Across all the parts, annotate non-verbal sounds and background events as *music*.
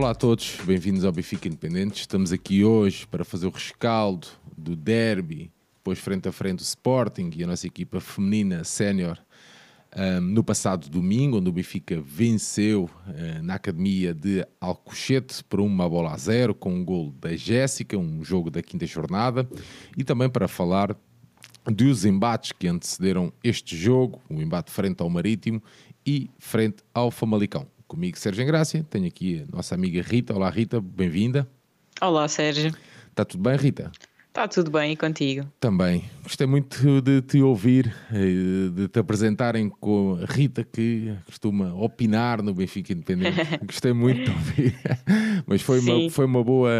Olá a todos, bem-vindos ao Benfica Independente. Estamos aqui hoje para fazer o rescaldo do derby, depois frente a frente o Sporting e a nossa equipa feminina sénior um, no passado domingo, onde o Benfica venceu uh, na academia de Alcochete por uma bola a zero, com um gol da Jéssica, um jogo da quinta jornada, e também para falar dos embates que antecederam este jogo, o embate frente ao Marítimo e frente ao Famalicão. Comigo, Sérgio Engrácia, tenho aqui a nossa amiga Rita. Olá, Rita, bem-vinda. Olá, Sérgio. Está tudo bem, Rita? Está tudo bem e contigo? Também. Gostei muito de te ouvir, eh, de te apresentarem com a Rita, que costuma opinar no Benfica Independente. *laughs* Gostei muito de ouvir. *laughs* Mas foi, uma, foi uma boa.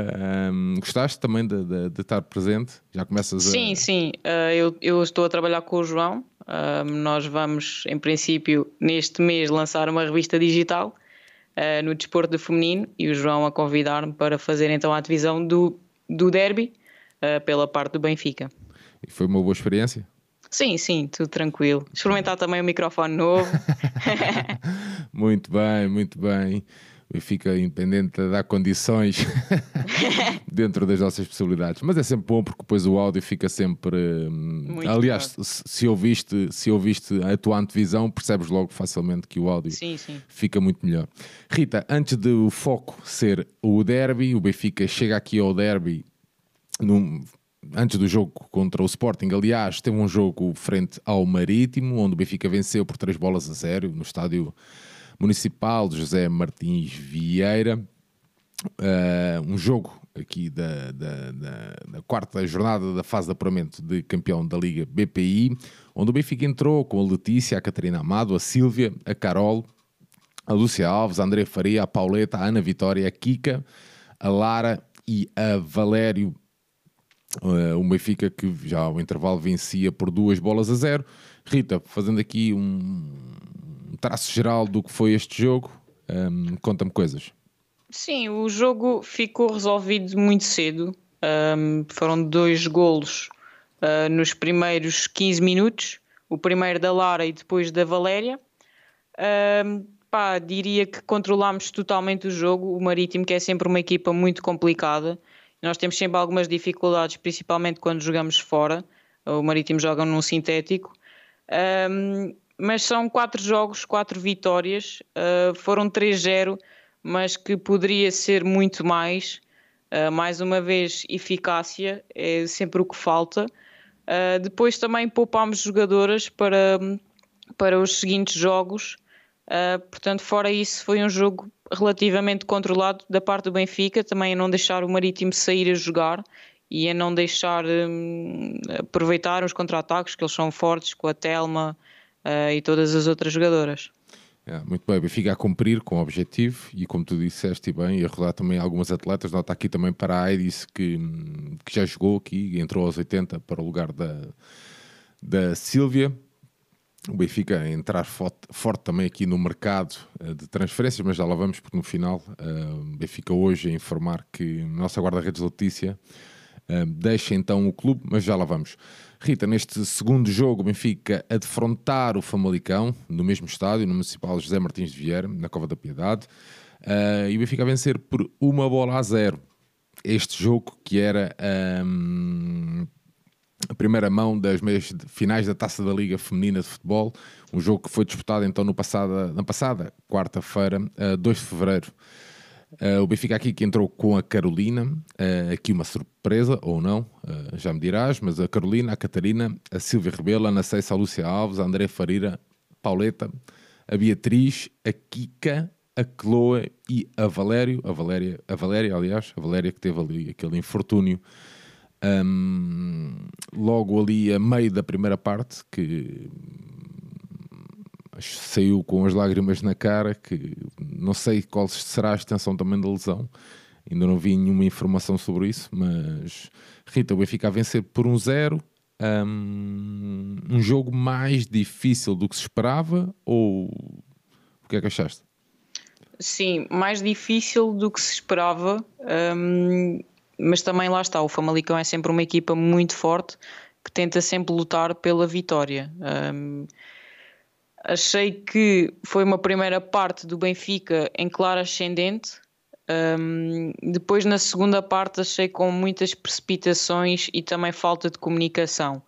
Um, gostaste também de, de, de, estar presente? Já começas a. Sim, sim. Uh, eu, eu estou a trabalhar com o João. Uh, nós vamos, em princípio, neste mês, lançar uma revista digital uh, no desporto de feminino e o João a convidar-me para fazer então a divisão do, do derby uh, pela parte do Benfica. E foi uma boa experiência? Sim, sim, tudo tranquilo. Experimentar também um microfone novo. *laughs* muito bem, muito bem. Benfica independente de dar condições *laughs* *laughs* dentro das nossas possibilidades. Mas é sempre bom porque depois o áudio fica sempre. Hum, muito aliás, se ouviste, se ouviste a tua antevisão, percebes logo facilmente que o áudio sim, sim. fica muito melhor. Rita, antes do foco ser o derby, o Benfica chega aqui ao derby num, antes do jogo contra o Sporting, aliás, teve um jogo frente ao Marítimo, onde o Benfica venceu por três bolas a zero no estádio municipal de José Martins Vieira. Uh, um jogo aqui da, da, da, da, quarta jornada da fase de apuramento de campeão da Liga BPI, onde o Benfica entrou com a Letícia, a Catarina Amado, a Sílvia, a Carol, a Lúcia Alves, a André Faria, a Pauleta, a Ana Vitória, a Kika, a Lara e a Valério. Uh, o Benfica que já ao intervalo vencia por duas bolas a zero. Rita, fazendo aqui um, traço geral do que foi este jogo, um, conta-me coisas. Sim, o jogo ficou resolvido muito cedo. Um, foram dois golos uh, nos primeiros 15 minutos. O primeiro da Lara e depois da Valéria. Um, pá, diria que controlámos totalmente o jogo. O Marítimo, que é sempre uma equipa muito complicada. Nós temos sempre algumas dificuldades, principalmente quando jogamos fora. O Marítimo joga num sintético. Um, mas são quatro jogos, quatro vitórias, uh, foram 3-0, mas que poderia ser muito mais. Uh, mais uma vez, eficácia é sempre o que falta. Uh, depois também poupámos jogadoras para, para os seguintes jogos. portanto, fora isso, foi um jogo relativamente controlado da parte do Benfica, também a não deixar o Marítimo sair a jogar e a não deixar um, aproveitar os contra-ataques, que eles são fortes com a Telma, uh, e todas as outras jogadoras. É, muito bem, Benfica a cumprir com o objetivo e como tu disseste bem, e a rodar também algumas atletas, nota aqui também para a Airis que, que já jogou aqui, entrou aos 80 para o lugar da, da Sílvia. O Benfica a entrar forte, forte, também aqui no mercado uh, de transferências, mas já lá vamos, porque no final o Benfica hoje a informar que a nossa guarda-redes Letícia deixa então o clube, mas já lá vamos. Rita, neste segundo jogo, Benfica a defrontar o Famalicão, no mesmo estádio, no Municipal José Martins de Vieira, na Cova da Piedade, uh, e o Benfica a vencer por uma bola a zero. Este jogo que era um, a primeira mão das meias finais da Taça da Liga Feminina de Futebol, um jogo que foi disputado então no passada, na passada quarta-feira, uh, 2 de fevereiro. Uh, o Benfica aqui que entrou com a Carolina, uh, aqui uma surpresa, ou não, uh, já me dirás, mas a Carolina, a Catarina, a Silvia Rebelo, a Ana Ceissa, a Lúcia Alves, a André Farira, Pauleta, a Beatriz, a Kika, a Chloe e a Valério, a Valéria, a Valéria, aliás, a Valéria que teve ali aquele infortúnio. Um, logo ali a meio da primeira parte, que saiu com as lágrimas na cara, que não sei qual será a extensão também da lesão, ainda não vi nenhuma informação sobre isso, mas Rita, o Benfica a vencer por um zero, um, um jogo mais difícil do que se esperava, ou o que é que achaste? Sim, mais difícil do que se esperava, um, mas também lá está, o Famalicão é sempre uma equipa muito forte que tenta sempre lutar pela vitória. Um, Achei que foi uma primeira parte do Benfica em claro ascendente, Um, depois, na segunda parte, achei com muitas precipitações e também falta de comunicação.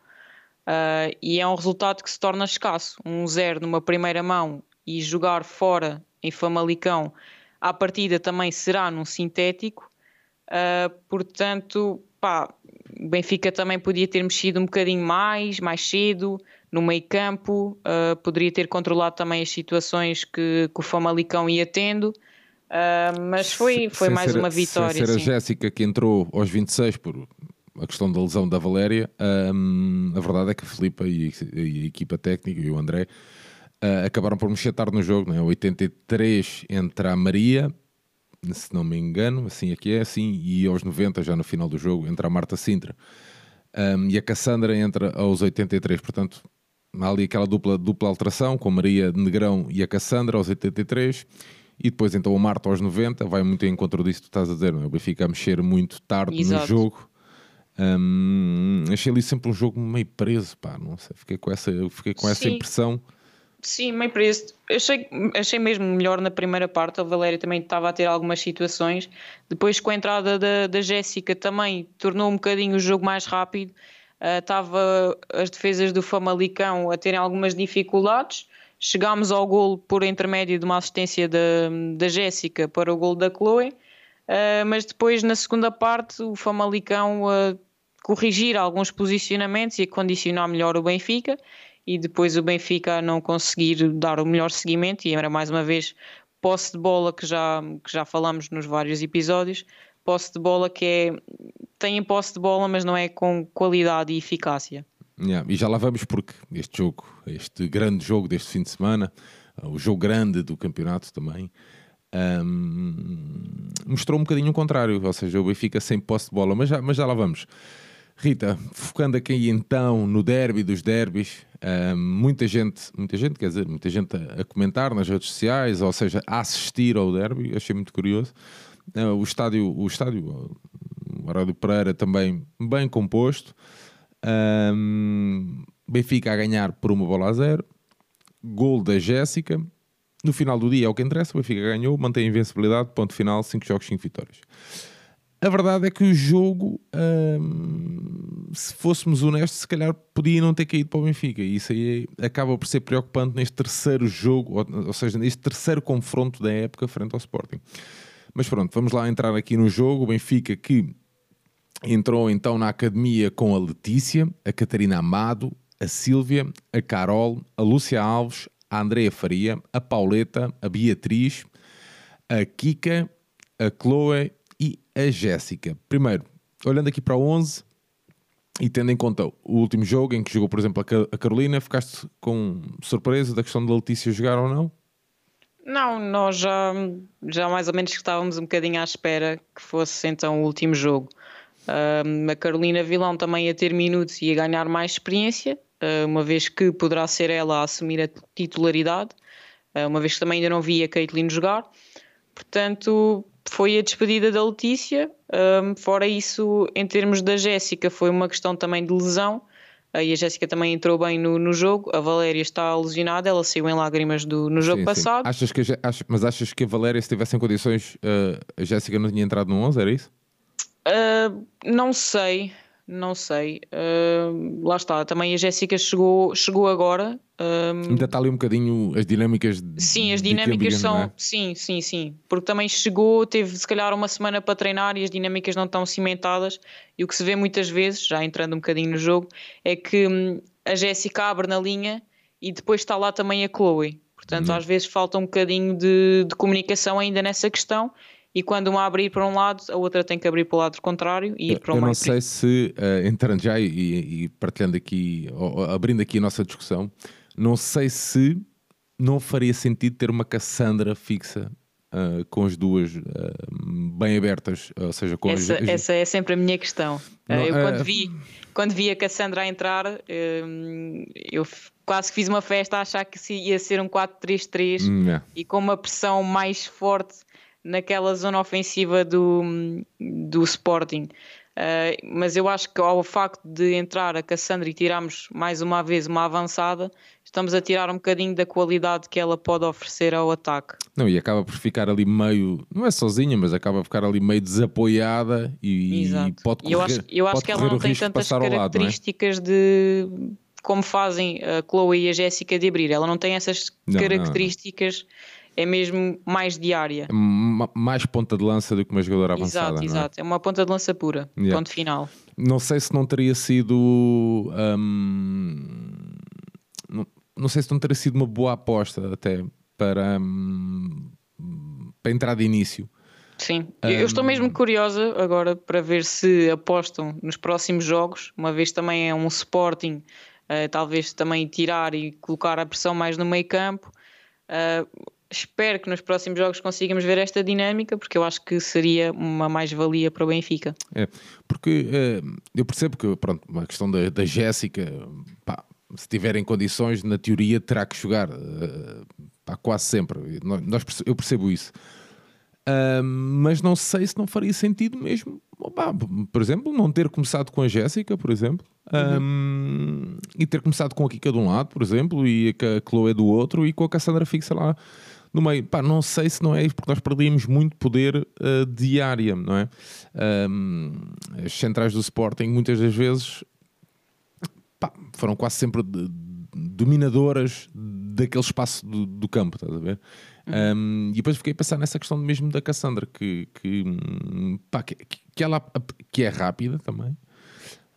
Uh, e é um resultado que se torna escasso. Um zero numa primeira mão e jogar fora em Famalicão, à partida também será num sintético. Uh, portanto, pá, Benfica também podia ter mexido um bocadinho mais, mais cedo, no meio campo, uh, poderia ter controlado também as situações que, que o Famalicão ia tendo. Uh, mas foi, foi mais ser, uma vitória. Sem ser a Jéssica que entrou aos 26 por a questão da lesão da Valéria, um, a verdade é que a Filipa e, e, a equipa técnica e o André uh, acabaram por mexer tarde no jogo. Né? 83 entra a Maria, se não me engano, assim aqui é assim, e aos 90, já no final do jogo, entra a Marta Sintra. Um, e a Cassandra entra aos 83, portanto, há ali aquela dupla, dupla alteração com a Maria Negrão e a Cassandra aos 83 e depois então o Marta aos 90 vai muito em encontro disso que tu estás a dizer, não é? o Benfica a mexer muito tarde Exato. no jogo um, achei ali sempre um jogo meio preso, pá, não sei, fiquei com essa, fiquei com essa impressão. Sim, meio preso. Achei, achei mesmo melhor na primeira parte. A Valéria também estava a ter algumas situações. Depois, com a entrada da, da Jéssica, também tornou um bocadinho o jogo mais rápido. Estava as defesas do Famalicão a terem algumas dificuldades. Chegámos ao golo por intermédio de uma assistência da, da Jéssica para o golo da Chloe. Uh, mas depois, na segunda parte, o Famalicão a corrigir alguns posicionamentos e a condicionar melhor o Benfica. E depois o Benfica a não conseguir dar o melhor seguimento. E era mais uma vez posse de bola que já, que já falamos nos vários episódios. Posse de bola que é. tem posse de bola, mas não é com qualidade e eficácia. Yeah, e já lá vamos porque este jogo, este grande jogo deste fim de semana, o jogo grande do campeonato também, um, mostrou um bocadinho o contrário, ou seja, o Benfica sem posse de bola, mas já, mas já lá vamos. Rita, focando aqui então no derby dos derbys, um, muita gente, muita gente, quer dizer, muita gente a, a, comentar nas redes sociais, ou seja, a assistir ao derby, achei muito curioso. Uh, o estádio, o estádio, o Arádio Pereira também bem composto. Um, Benfica a ganhar por uma bola a zero. Gol da Jéssica. No final do dia é o que interessa, o Benfica ganhou, mantém a invencibilidade, ponto final, 5 jogos, 5 vitórias. A verdade é que o jogo, hum, se fôssemos honestos, se calhar podia não ter caído para o Benfica. E isso aí acaba por ser preocupante neste terceiro jogo, ou, ou seja, neste terceiro confronto da época frente ao Sporting. Mas pronto, vamos lá entrar aqui no jogo. O Benfica que entrou então na academia com a Letícia, a Catarina Amado, a Sílvia, a Carol, a Lúcia Alves, a Andrea Faria, a Pauleta, a Beatriz, a Kika, a Chloe e a Jéssica. Primeiro, olhando aqui para o 11 e tendo em conta o último jogo em que jogou, por exemplo, a Carolina, ficaste com surpresa da questão da Letícia jogar ou não? Não, nós já, já mais ou menos estávamos um bocadinho à espera que fosse então o último jogo. Um, a Carolina Vilão também ia ter minutos e ia ganhar mais experiência, eh, uma vez que poderá ser ela a assumir a titularidade, eh, uma vez que também ainda não vi a Caitlyn jogar. Portanto, foi a despedida da Letícia. Um, fora isso, em termos da Jéssica, foi uma questão também de lesão. Uh, e a Jéssica também entrou bem no, no jogo. A Valéria está lesionada, ela saiu em lágrimas do, no jogo sim, passado. Sim. Achas que ach, mas achas que a Valéria, se tivesse em condições, uh, a Jéssica não tinha entrado no 11? Era isso? Uh, não sei. Não sei. Uh, lá está. Também a Jéssica chegou, chegou agora. Ainda está ali um bocadinho as dinâmicas. Sim, as dinâmicas são. É? Sim, sim, sim. Porque também chegou, teve se calhar uma semana para treinar e as dinâmicas não estão cimentadas. E o que se vê muitas vezes, já entrando um bocadinho no jogo, é que hum, a Jéssica abre na linha e depois está lá também a Chloe. Portanto, uhum. às vezes falta um bocadinho de, de comunicação ainda nessa questão e quando uma abrir para um lado, a outra tem que abrir para o lado contrário e ir para o Eu não sei se, uh, entrando já e, e, partilhando aqui, ou, abrindo aqui a nossa discussão, não sei se não faria sentido ter uma Cassandra fixa Uh, com as duas uh, bem abertas, ou seja, com essa, as... essa é sempre a minha questão. Não, eu quando vi quando vi a Cassandra a entrar, eu quase fiz uma festa a achar que ia ser um 4-3-3 hum, yeah. e com uma pressão mais forte naquela zona ofensiva do, do Sporting. Uh, mas eu acho que ao facto de entrar a Cassandra e tirarmos mais uma vez uma avançada, estamos a tirar um bocadinho da qualidade que ela pode oferecer ao ataque. Não, e acaba por ficar ali meio, não é sozinha, mas acaba por ficar ali meio desapoiada e, e pode correr, eu acho, eu acho que ela não tem tantas características lado, é? de como fazem a Chloe e a Jéssica de abrir. Ela não tem essas não, características. Não, não é mesmo mais diária. É mais ponta de lança do que uma jogadora avançada. Exato, exato. É? é? uma ponta de lança pura. Yeah. Ponto final. Não sei se não teria sido. Hum, não, não, sei se não teria sido uma boa aposta até para, hum, para entrar de início. Sim, um, eu estou mesmo curiosa agora para ver se apostam nos próximos jogos, uma vez também é um Sporting, uh, talvez também tirar e colocar a pressão mais no meio campo. Uh, espero que nos próximos jogos consigamos ver esta dinâmica, porque eu acho que seria uma mais-valia para o Benfica. É, porque uh, eu percebo que, pronto, uma questão da, da Jéssica, se tiver em condições, na teoria terá que jogar, uh, pá, quase sempre. Nós, eu percebo isso. Uh, mas não sei se não faria sentido mesmo, opa, por exemplo, não ter começado com a Jéssica, por exemplo, uhum. um, e ter começado com a Kika de um lado, por exemplo, e a Chloe do outro, e com a Cassandra fixa lá no meio. Pá, não sei se não é isso, porque nós perdíamos muito poder uh, de área, não é? Um, as centrais do Sporting, muitas das vezes, pá, foram quase sempre de, dominadoras daquele espaço do, do campo, estás a ver? Uhum. Um, e depois fiquei a pensar nessa questão mesmo da Cassandra, que, que, pá, que, que, ela, que é rápida também.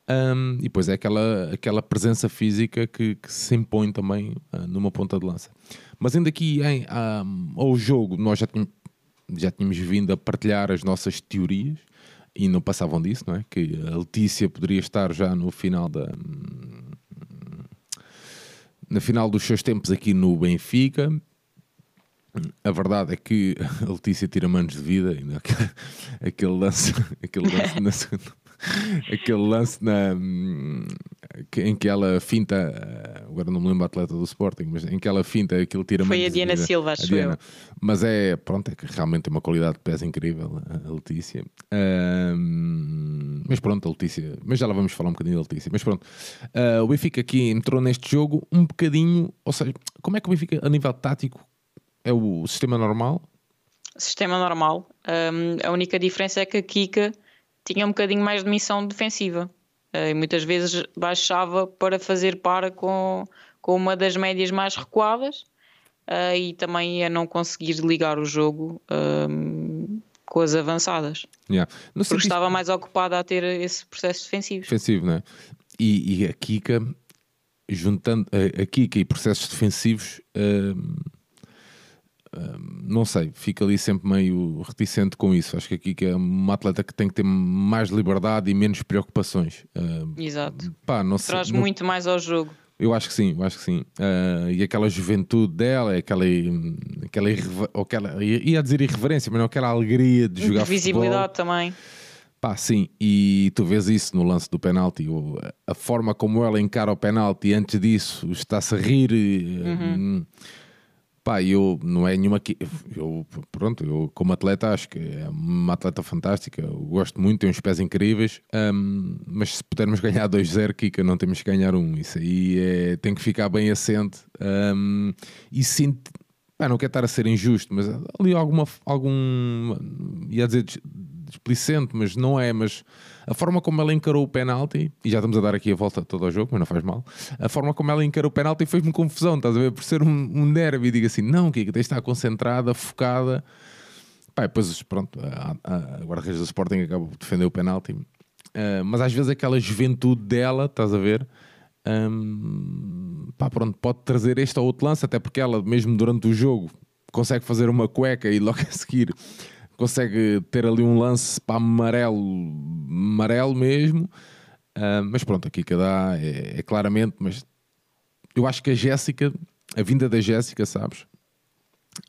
Um, e depois é aquela, aquela presença física que, que se impõe também uh, numa ponta de lança. Mas ainda aqui em, um, ao jogo, nós já tínhamos, já tínhamos vindo a partilhar as nossas teorias e não passavam disso, não é? Que a Letícia poderia estar já no final da. Na final dos seus tempos aqui no Benfica, a verdade é que *laughs* a Letícia tira manos de vida, ainda *laughs* aquele lance, *laughs* aquele lance na segunda, *laughs* aquele lance na, em que ela finta, agora não me lembro a atleta do Sporting, mas em que ela finta aquilo tira Foi a Diana Silva, acho Diana. eu. Mas é, pronto, é que realmente tem uma qualidade de pés incrível, a Letícia. Um, mas pronto, a Letícia, mas já lá vamos falar um bocadinho da Letícia. Mas pronto, uh, o Benfica aqui entrou neste jogo um bocadinho, ou seja, como é que o Benfica, a nível tático, é o sistema normal? Sistema normal. Um, a única diferença é que a Kika tinha um bocadinho mais de missão defensiva. Uh, e muitas vezes baixava para fazer par com, com uma das médias mais recuadas uh, e também a não conseguir ligar o jogo um, com as avançadas. Yeah. Porque estava mais ocupada a ter esse processo defensivo. Defensivo, né? E, e a Kika, juntando a, a Kika e processos defensivos não sei, fica ali sempre meio reticente com isso. Acho que aqui que é uma atleta que tem que ter mais liberdade e menos preocupações. Exato. Pá, não Traz sei, muito mais ao jogo. Eu acho que sim, eu acho que sim. Uh, e aquela juventude dela, aquela, aquela, aquela ia dizer irreverência, mas não aquela alegria de jogar Visibilidade também. Pá, sim, e tu vês isso no lance do penalti, a forma como ela encara o penalti antes disso, está-se a rir. Uhum. Hum, Pá, eu não é nenhuma. Eu, pronto, eu como atleta acho que é uma atleta fantástica. Eu gosto muito, tem uns pés incríveis. Um, mas se pudermos ganhar 2-0, Kika, não temos que ganhar um. Isso aí é, tem que ficar bem assente. Um, e sinto. Pá, não quero estar a ser injusto, mas ali alguma. algum ia dizer displicente, mas não é. Mas a forma como ela encarou o penalti, e já estamos a dar aqui a volta todo ao jogo, mas não faz mal. A forma como ela encarou o penalti fez-me confusão, estás a ver? Por ser um, um derby, digo assim, não, que é está concentrada, focada. Pá, depois, pronto, a, a, guarda-redes do Sporting acabou de defender o penalti. Uh, mas às vezes aquela juventude dela, estás a ver? Um, pá, pronto, pode trazer este ou outro lance, até porque ela, mesmo durante o jogo, consegue fazer uma cueca e logo a seguir consegue ter ali um lance para amarelo, amarelo mesmo. Uh, mas pronto, aqui que dá é, é, claramente. Mas eu acho que a Jéssica, a vinda da Jéssica, sabes?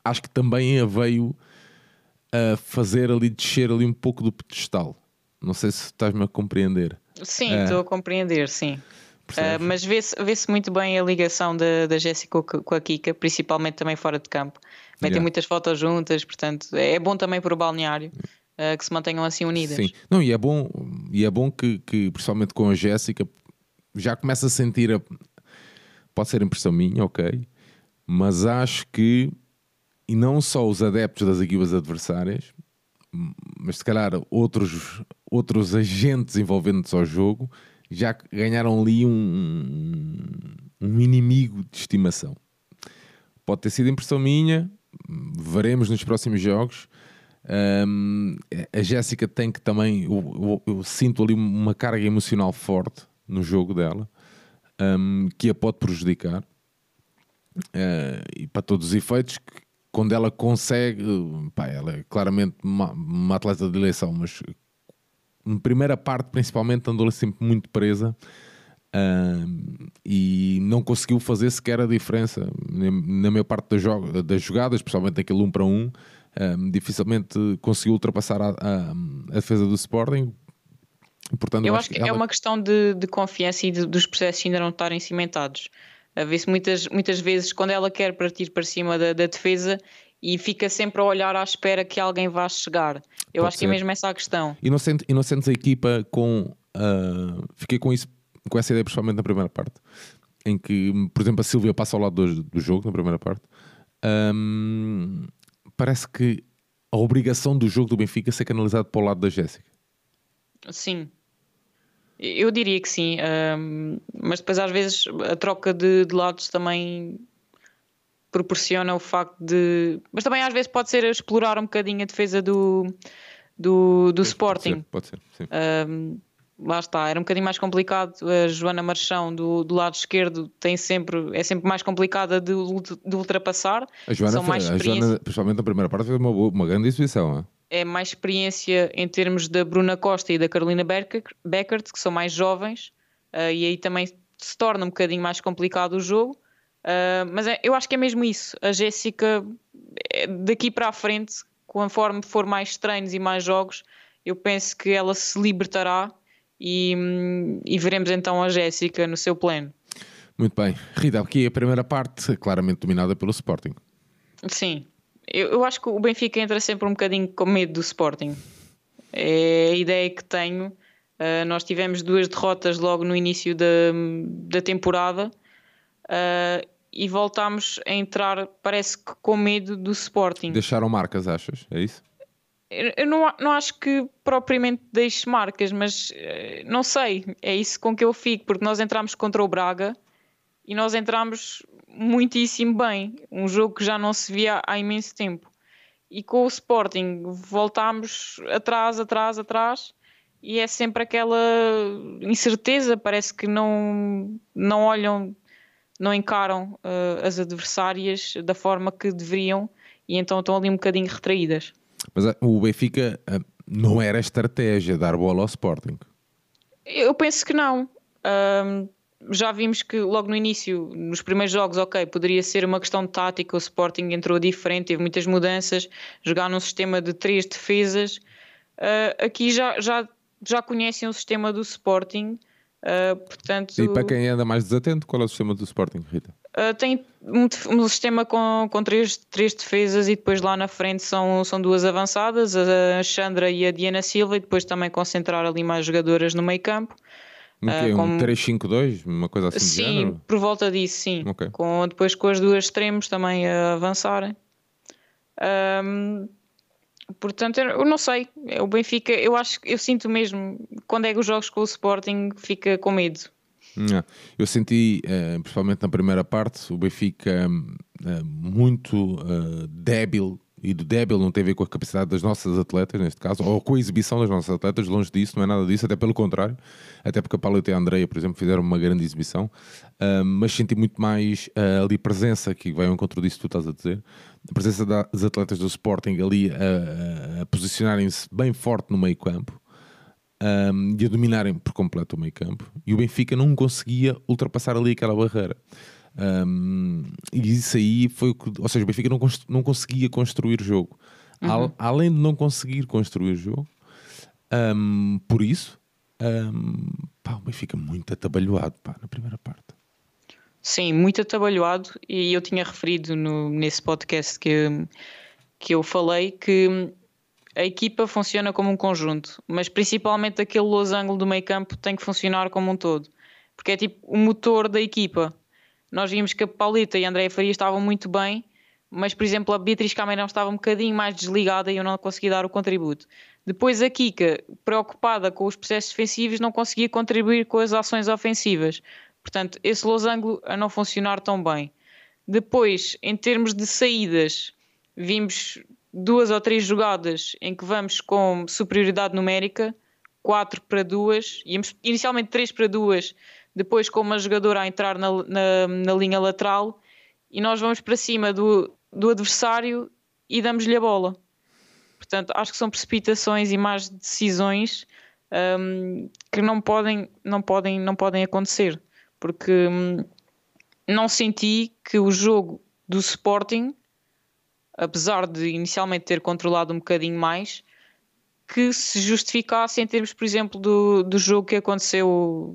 Acho que também a veio a fazer ali descer ali um pouco do pedestal. Não sei se estás-me a compreender. Sim, ah. estou uh, a compreender, sim. Uh, mas vê-se vê muito bem a ligação da, da Jéssica com a Kika, principalmente também fora de campo. Metem yeah. muitas fotos juntas, portanto é bom também para o balneário. uh, que se mantenham assim unidas. Sim, não, e é bom, e é bom que, que principalmente com a Jéssica, já começa a sentir a, pode ser impressão minha, ok, mas acho que e não só os adeptos das equipas adversárias, mas se calhar outros, outros agentes envolvendo-se ao jogo já ganharam ali um, um inimigo de estimação. Pode ter sido impressão minha, veremos nos próximos jogos. Um, a Jéssica tem que também, eu, eu, eu, sinto ali uma carga emocional forte no jogo dela um, que a pode prejudicar. Uh, e para todos os efeitos, quando ela consegue, pá, ela é claramente uma, uma, atleta de eleição, mas na primeira parte, principalmente, andou sempre muito presa uh, e não conseguiu fazer sequer a diferença. Na maior parte das, das jogadas, especialmente aquele 1 para 1, uh, dificilmente conseguiu ultrapassar a, a, a defesa do Sporting. Portanto, eu, acho que, ela... é uma questão de, de confiança e de, dos processos ainda não estarem cimentados. A ver se muitas, muitas vezes, quando ela quer partir para cima da, da defesa, e fica sempre a olhar à espera que alguém vá chegar. Eu Pode acho ser. que é mesmo essa a questão. E não, sente, e não sentes a equipa com. Uh, fiquei com isso, com essa ideia, principalmente na primeira parte, em que, por exemplo, a Silvia passa ao lado do, do jogo, na primeira parte. Um, parece que a obrigação do jogo do Benfica é ser canalizado para o lado da Jéssica. Sim, eu diria que sim, um, mas depois às vezes a troca de, de, lados também proporciona o facto de. Mas também às vezes pode ser explorar um bocadinho a defesa do, do, do Sporting. Pode ser, pode ser um, lá está, era um bocadinho mais complicado. A Joana Marchão do, do lado esquerdo tem sempre, é sempre mais complicada de, de ultrapassar. A Joana, São mais a Joana, principalmente na primeira parte, fez uma, uma grande exibição. Não é? é mais experiência em termos da Bruna Costa e da Carolina Beckert, que são mais jovens, uh, e aí também se torna um bocadinho mais complicado o jogo. Uh, mas é, eu acho que é mesmo isso. A Jéssica, é, daqui para a frente, conforme for mais treinos e mais jogos, eu penso que ela se libertará e, e veremos então a Jéssica no seu pleno. Muito bem. Rita, aqui a primeira parte, claramente dominada pelo Sporting. Sim, eu, eu, acho que o Benfica entra sempre um bocadinho com medo do Sporting. É a ideia que tenho. Uh, nós tivemos duas derrotas logo no início da, da temporada uh, e voltámos a entrar, parece que com medo do Sporting. Deixaram marcas, achas? É isso? Eu, não, não acho que propriamente deixe marcas, mas uh, não sei. É isso com que eu fico, porque nós entramos contra o Braga e nós entramos muitíssimo bem. Um jogo que já não se via há imenso tempo. E com o Sporting voltámos atrás, atrás, atrás e é sempre aquela incerteza. Parece que não, não olham, não encaram uh, as adversárias da forma que deveriam e então estão ali um bocadinho retraídas. Mas uh, o Benfica uh, não era estratégia dar bola ao Sporting? Eu penso que não já vimos que logo no início, nos primeiros jogos, ok, poderia ser uma questão de tática, o Sporting entrou diferente, teve muitas mudanças, jogar num sistema de três defesas. Uh, aqui já, já, já conhecem o sistema do Sporting, uh, portanto... E para quem anda mais desatento, qual é o sistema do Sporting, Rita? Uh, tem um, um, sistema com, com três, três defesas e depois lá na frente são, são duas avançadas, a Chandra e a Diana Silva, e depois também concentrar ali mais jogadoras no meio campo. Que, uh, um 3-5-2? Uma coisa assim Sim, por volta disso, sim. Okay. Com, depois com as duas extremos também a avançarem. Um, portanto, eu não sei. O Benfica, eu acho eu sinto mesmo, quando é que os jogos com o Sporting, fica com medo. Não. Eu senti, uh, principalmente na primeira parte, o Benfica uh, muito uh, débil e do débil não tem a ver com a capacidade das nossas atletas, neste caso, ou com a exibição das nossas atletas, longe disso, não é nada disso, até pelo contrário, até porque a Paula e a Andreia, por exemplo, fizeram uma grande exibição, uh, mas senti muito mais uh, ali presença, que vai ao encontro disso que tu estás a dizer, a presença das atletas do Sporting ali a posicionarem-se bem forte no meio campo, um, e a dominarem por completo o meio campo, e o Benfica não conseguia ultrapassar ali aquela barreira. Um, e isso aí foi o que, ou seja, o Benfica não, não conseguia construir jogo. Uhum. além de não conseguir construir jogo, um, por isso, um, pá, o Benfica muito atabalhoado pá, na primeira parte. Sim, muito atabalhoado. E eu tinha referido no, nesse podcast que, que eu falei que a equipa funciona como um conjunto, mas principalmente aquele losango do meio campo tem que funcionar como um todo, porque é tipo o motor da equipa. Nós vimos que a Paulita e a Andréia Faria estavam muito bem, mas por exemplo a Beatriz Cameirão estava um bocadinho mais desligada e eu não consegui dar o contributo. Depois a Kika, preocupada com os processos defensivos, não conseguia contribuir com as ações ofensivas. Portanto, esse losango a não funcionar tão bem. Depois, em termos de saídas, vimos duas ou três jogadas em que vamos com superioridade numérica, 4 para 2, íamos inicialmente 3 para 2, depois com uma jogadora a entrar na, na, na linha lateral e nós vamos para cima do, do adversário e damos-lhe a bola. Portanto, acho que são precipitações e más decisões um, que não podem, não, podem, não podem acontecer. Porque um, não senti que o jogo do Sporting, apesar de inicialmente ter controlado um bocadinho mais, que se justificasse em termos, por exemplo, do, do jogo que aconteceu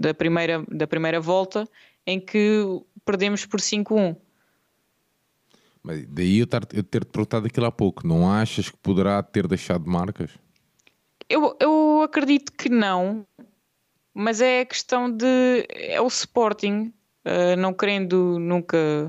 da primeira, da primeira volta, em que perdemos por 5-1. Mas daí eu, ter-te perguntado aquilo há pouco, não achas que poderá ter deixado marcas? Eu, eu acredito que não, mas é a questão de. É o Sporting, uh, não querendo nunca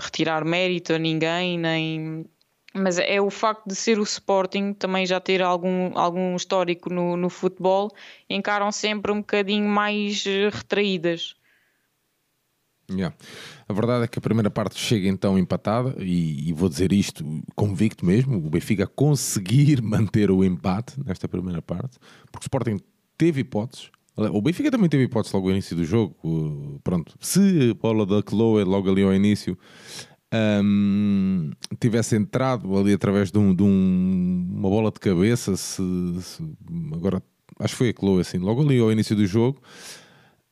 retirar mérito a ninguém, nem. Mas é o facto de ser o Sporting, também já ter algum, algum histórico no, no futebol, encaram sempre um bocadinho mais retraídas. Yeah. A verdade é que a primeira parte chega então empatada e, e, vou dizer isto convicto mesmo, o Benfica conseguir *laughs* manter o empate nesta primeira parte, porque o Sporting teve hipóteses, o Benfica também teve hipóteses logo no início do jogo, pronto, se a bola da Chloe logo ali ao início um, tivesse entrado ali através de, um, de um, uma bola de cabeça, se, se, agora acho que foi a Chloe assim, logo ali ao início do jogo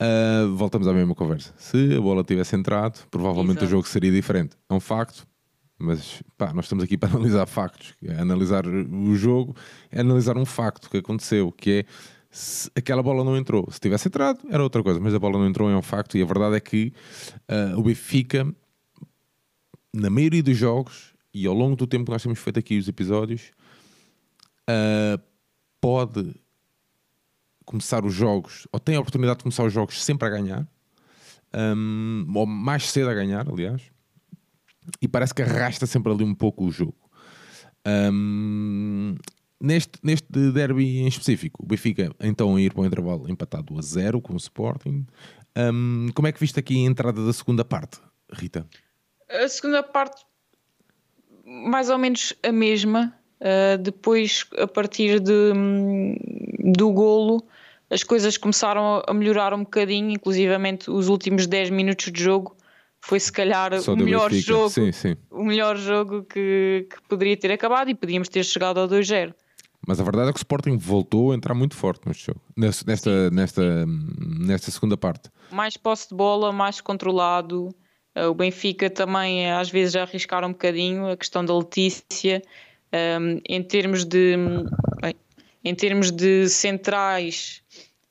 Uh, voltamos à mesma conversa. Se a bola tivesse entrado, provavelmente Exato. o jogo seria diferente. É um facto, mas pá, nós estamos aqui *laughs* para analisar factos. É analisar o jogo é analisar um facto que aconteceu, que é se aquela bola não entrou. Se tivesse entrado, era outra coisa, mas a bola não entrou, é um facto. E a verdade é que uh, o Benfica, na maioria dos jogos, e ao longo do tempo que nós temos feito aqui os episódios, uh, pode começar os jogos, ou tem a oportunidade de começar os jogos sempre a ganhar, um, ou mais cedo a ganhar, aliás, e parece que arrasta sempre ali um pouco o jogo. Um, neste, neste derby em específico, o Benfica então a ir para o intervalo empatado a zero com o Sporting. Um, como é que viste aqui a entrada da segunda parte, Rita? A segunda parte, mais ou menos a mesma. Uh, depois, a partir de, do golo, as coisas começaram a melhorar um bocadinho, inclusivamente os últimos 10 minutos de jogo foi se calhar Só o melhor Benfica. jogo, sim, sim. o melhor jogo que, que, poderia ter acabado e podíamos ter chegado ao 2-0. Mas a verdade é que o Sporting voltou a entrar muito forte neste jogo, nesta, nesta, nesta segunda parte. Mais posse de bola, mais controlado. Eh, o Benfica também às vezes já arriscaram um bocadinho a questão da Letícia. Um, ehm, em termos de bem, em termos de centrais,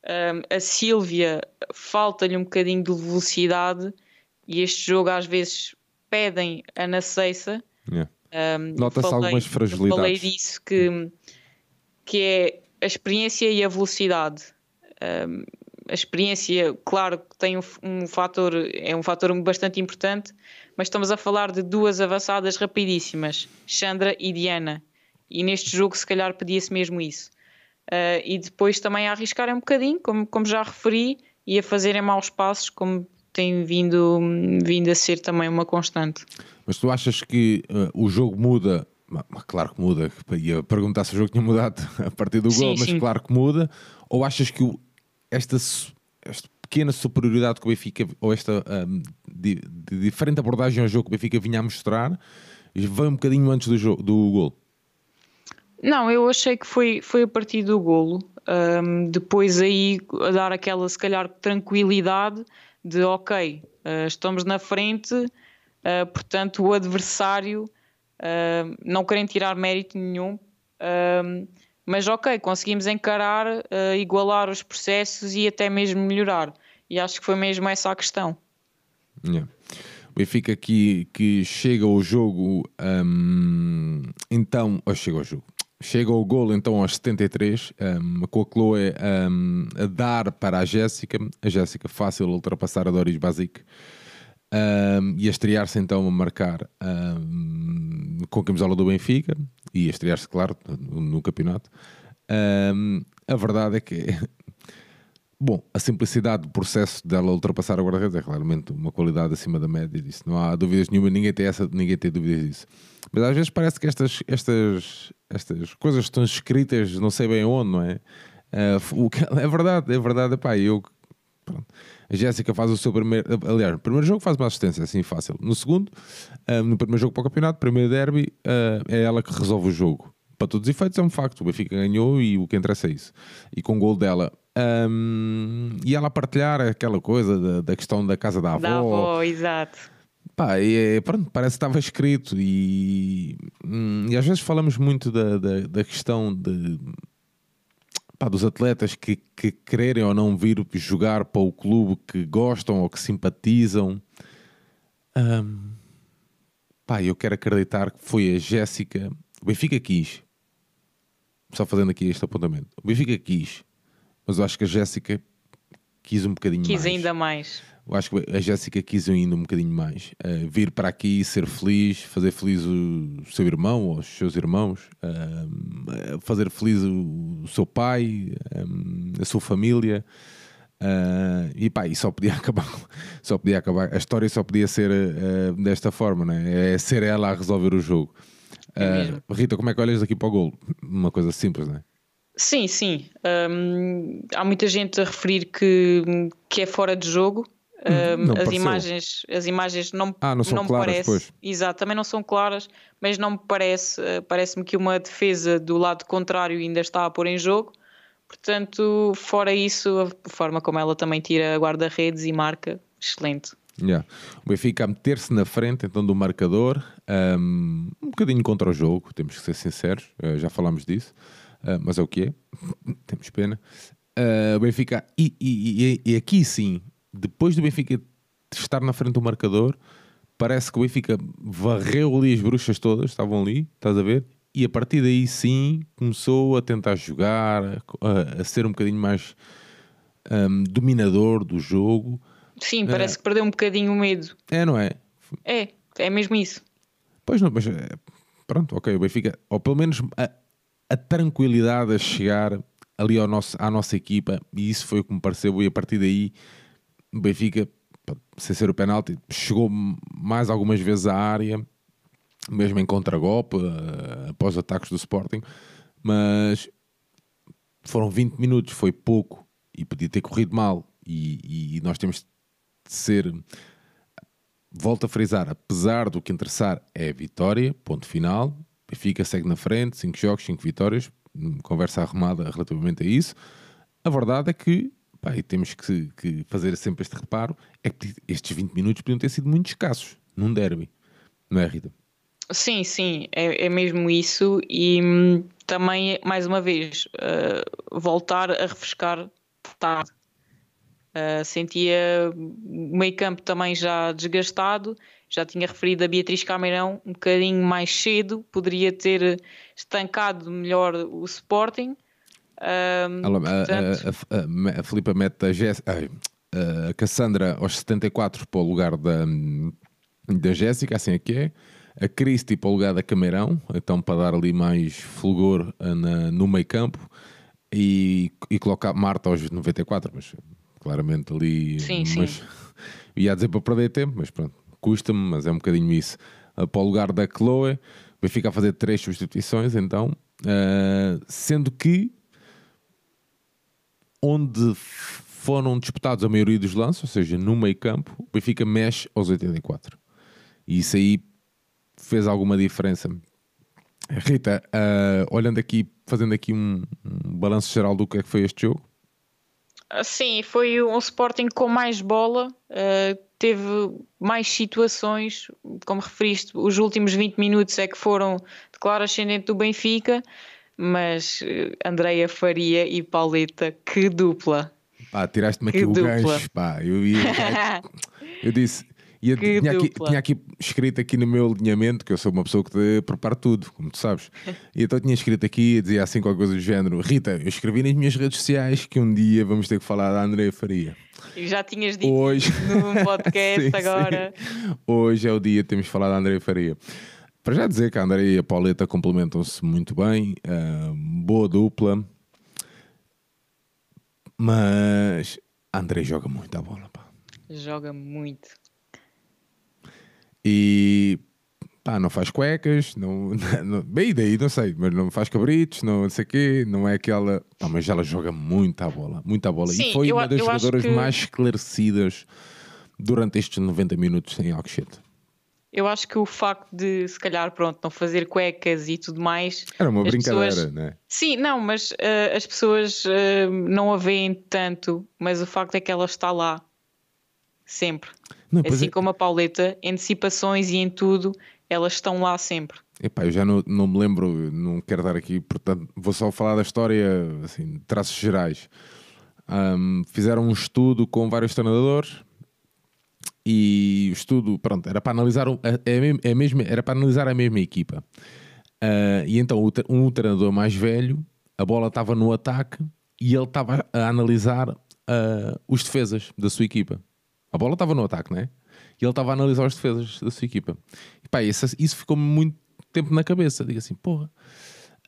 um, a Sílvia falta-lhe um bocadinho de velocidade e este jogo às vezes pedem a Naceiça. Yeah. Um, Nota-se algumas fragilidades. Falei disso que, que é a experiência e a velocidade. Um, a experiência, claro, tem um, um fator, é um fator bastante importante, mas estamos a falar de duas avançadas rapidíssimas, Chandra e Diana. E neste jogo, se calhar, pedia-se mesmo isso. Uh, e depois também a arriscarem um bocadinho, como, como já referi, e a fazerem maus passos, como tem vindo, vindo a ser também uma constante. Mas tu achas que uh, o jogo muda? Claro que muda, ia perguntar se o jogo tinha mudado *laughs* a partir do sim, gol, mas sim. claro que muda. Ou achas que o, esta, esta pequena superioridade que o Benfica, ou esta um, de, de diferente abordagem ao jogo que o Benfica vinha a mostrar, veio um bocadinho antes do, jogo, do gol? Não, eu achei que foi, foi a partir do golo. Um, depois aí a dar aquela, se calhar, tranquilidade de ok, uh, estamos na frente, uh, portanto o adversário uh, não querem tirar mérito nenhum, mas ok, conseguimos encarar, igualar os processos e até mesmo melhorar. E acho que foi mesmo essa a questão. Yeah. O Benfica que, que chega ao jogo, um, então, ou chega ao jogo, chega ao gol então aos 73, um, com a Chloe um, a dar para a Jéssica, a Jéssica fácil ultrapassar a Doris Basic. Um, e a estrear-se então a marcar um, com a camisola do Benfica e a estrear-se, claro, no, campeonato. Um, a verdade é que, *laughs* bom, a simplicidade do processo dela ultrapassar a guarda-redes é claramente uma qualidade acima da média disso. Não há dúvidas nenhuma, ninguém tem, essa, ninguém tem dúvidas disso. Mas às vezes parece que estas, estas, estas coisas estão escritas, não sei bem onde, não é? Uh, o que, é verdade, é verdade, pá, eu. Pronto. A Jéssica faz o seu primeiro. Aliás, no primeiro jogo faz uma assistência, assim fácil. No segundo, um, no primeiro jogo para o campeonato, primeiro derby, uh, é ela que resolve o jogo. Para todos os efeitos, é um facto. O Benfica ganhou e o que interessa é isso. E com o gol dela. Um, e ela partilhar aquela coisa da, da questão da casa da avó. Da avó, exato. Pá, e, é, pronto, parece que estava escrito. E, hum, e às vezes falamos muito da, da, da questão de pá, dos atletas que, que quererem ou não vir jogar para o clube que gostam ou que simpatizam. Um, pá, eu quero acreditar que foi a Jéssica. O Benfica quis. Só fazendo aqui este apontamento. O Benfica quis. Mas eu acho que a Jéssica quis um bocadinho quis mais. Quis ainda mais. Eu acho que a Jéssica quis ainda um bocadinho mais. Uh, vir para aqui, ser feliz, fazer feliz o seu irmão ou os seus irmãos, uh, fazer feliz o, o seu pai, um, a sua família. Uh, e pá, e só podia *laughs* acabar, só podia acabar, a história só podia ser desta forma, né? é ser ela a resolver o jogo. É Rita, como é que olhas aqui para o gol? Uma coisa simples, não é? Sim, sim. Um, há muita gente a referir que, que é fora de jogo. Um, as, imagens, as imagens não, ah, não, são não claras, parece. Pois. Exato, também não são claras, mas não me parece. Uh, Parece-me que uma defesa do lado contrário ainda está a pôr em jogo. Portanto, fora isso, a forma como ela também tira guarda-redes e marca, excelente. Yeah. O Benfica a meter-se na frente então do marcador, um, um bocadinho contra o jogo, temos que ser sinceros, uh, já falámos disso, uh, mas é o que é, *laughs* temos pena. Uh, o Benfica, e, e, e, aqui sim, depois do Benfica estar na frente do marcador, parece que o Benfica varreu ali as bruxas todas, estavam ali, estás a ver? E a partir daí sim começou a tentar jogar, a, a ser um bocadinho mais um, dominador do jogo. Sim, parece é. que perdeu um bocadinho o medo. É, não é? É, é mesmo isso. Pois não, mas eh, pronto, ok, o Benfica, ou pelo menos a, a tranquilidade a chegar ali ao nosso, à nossa equipa, e isso foi o que me pareceu, e a partir daí o Benfica, sem ser o penalti, chegou mais algumas vezes à área, mesmo em contragolpe, uh, após ataques do Sporting, mas foram 20 minutos, foi pouco, e podia ter corrido mal, e, e nós temos de ser volto a frisar, apesar do que interessar é a vitória, ponto final. Benfica segue na frente, 5 jogos, 5 vitórias, conversa arrumada relativamente a isso. A verdade é que, pá, e temos que, que, fazer sempre este reparo, é que estes 20 minutos podiam ter sido muito escassos num derby, não é, Rita? Sim, sim, é, é mesmo isso. E hum, também, mais uma vez, uh, voltar a refrescar tarde Uh, sentia o meio campo também já desgastado, já tinha referido a Beatriz Cameirão um bocadinho mais cedo, poderia ter estancado melhor o Sporting. Uh, Alô, portanto... a, a, a, a Filipa mete a, Jess, a, Cassandra aos 74 para o lugar da, da Jéssica, assim é que é. A Cristi para o lugar da Cameirão, então para dar ali mais fulgor na, no meio campo. E, e colocar Marta aos 94, mas claramente ali. Sim, mas, sim. *laughs* Ia dizer para perder tempo, mas pronto, custa-me, mas é um bocadinho isso. Uh, para o lugar da Chloe, vai ficar a fazer três substituições, então, uh, sendo que onde foram disputados a maioria dos lances, ou seja, no meio campo, o Benfica mexe aos 84. E isso aí fez alguma diferença. Rita, uh, olhando aqui, fazendo aqui um, um balanço geral do que é que foi este jogo, Sim, foi um Sporting com mais bola, uh, teve mais situações, como referiste, os últimos 20 minutos é que foram de claro ascendente do Benfica, mas uh, Andreia Faria e Pauleta, que dupla! Pá, tiraste-me aqui o gancho, pá, eu, ia, *laughs* eu disse, Que tinha, aqui, dupla. tinha aqui escrito aqui no meu alinhamento, que eu sou uma pessoa que te prepara tudo, como tu sabes. *laughs* E então tinha escrito aqui, dizia assim qualquer coisa do género: Rita, eu escrevi nas minhas redes sociais que um dia vamos ter que falar da Andréia Faria. E já tinhas dito Hoje. no *laughs* podcast Sim, agora. sim. Hoje é o dia que temos de falar da Andréia Faria. Para já dizer que a Andréia e a Pauleta complementam-se muito bem, ah, boa dupla, mas a Andréia joga muito a bola, pá. Joga muito. E pá, não faz cuecas, não, *laughs* não, bem daí, não sei, mas não faz cabritos, não sei o quê, não é aquela. Pá, mas ela joga muito a bola, muito a bola. Sim, e foi eu uma das jogadoras que- mais esclarecidas durante estes 90 minutos em Alcochete. Eu acho que o facto de, se calhar, pronto, não fazer cuecas e tudo mais. Era uma brincadeira, pessoas- né? Sim, não, mas eh, as pessoas eh, não a veem tanto, mas o facto é que ela está lá. Sempre. Não, assim é- como a Pauleta, em antecipações e em tudo, elas estão lá sempre. Epá, eu já não, não me lembro, não quero dar aqui, portanto, vou só falar da história, assim, traços gerais. Ahm, fizeram um estudo com vários treinadores e o estudo, pronto, era para analisar, a, a mesma, era para analisar a mesma equipa. Ah, e então um treinador mais velho, a bola estava no ataque e ele estava a analisar ah, os defesas da sua equipa. A bola estava no ataque, né? E ele estava a analisar os defesas da sua equipa. E pá, isso, isso ficou-me muito tempo na cabeça. Digo assim, porra.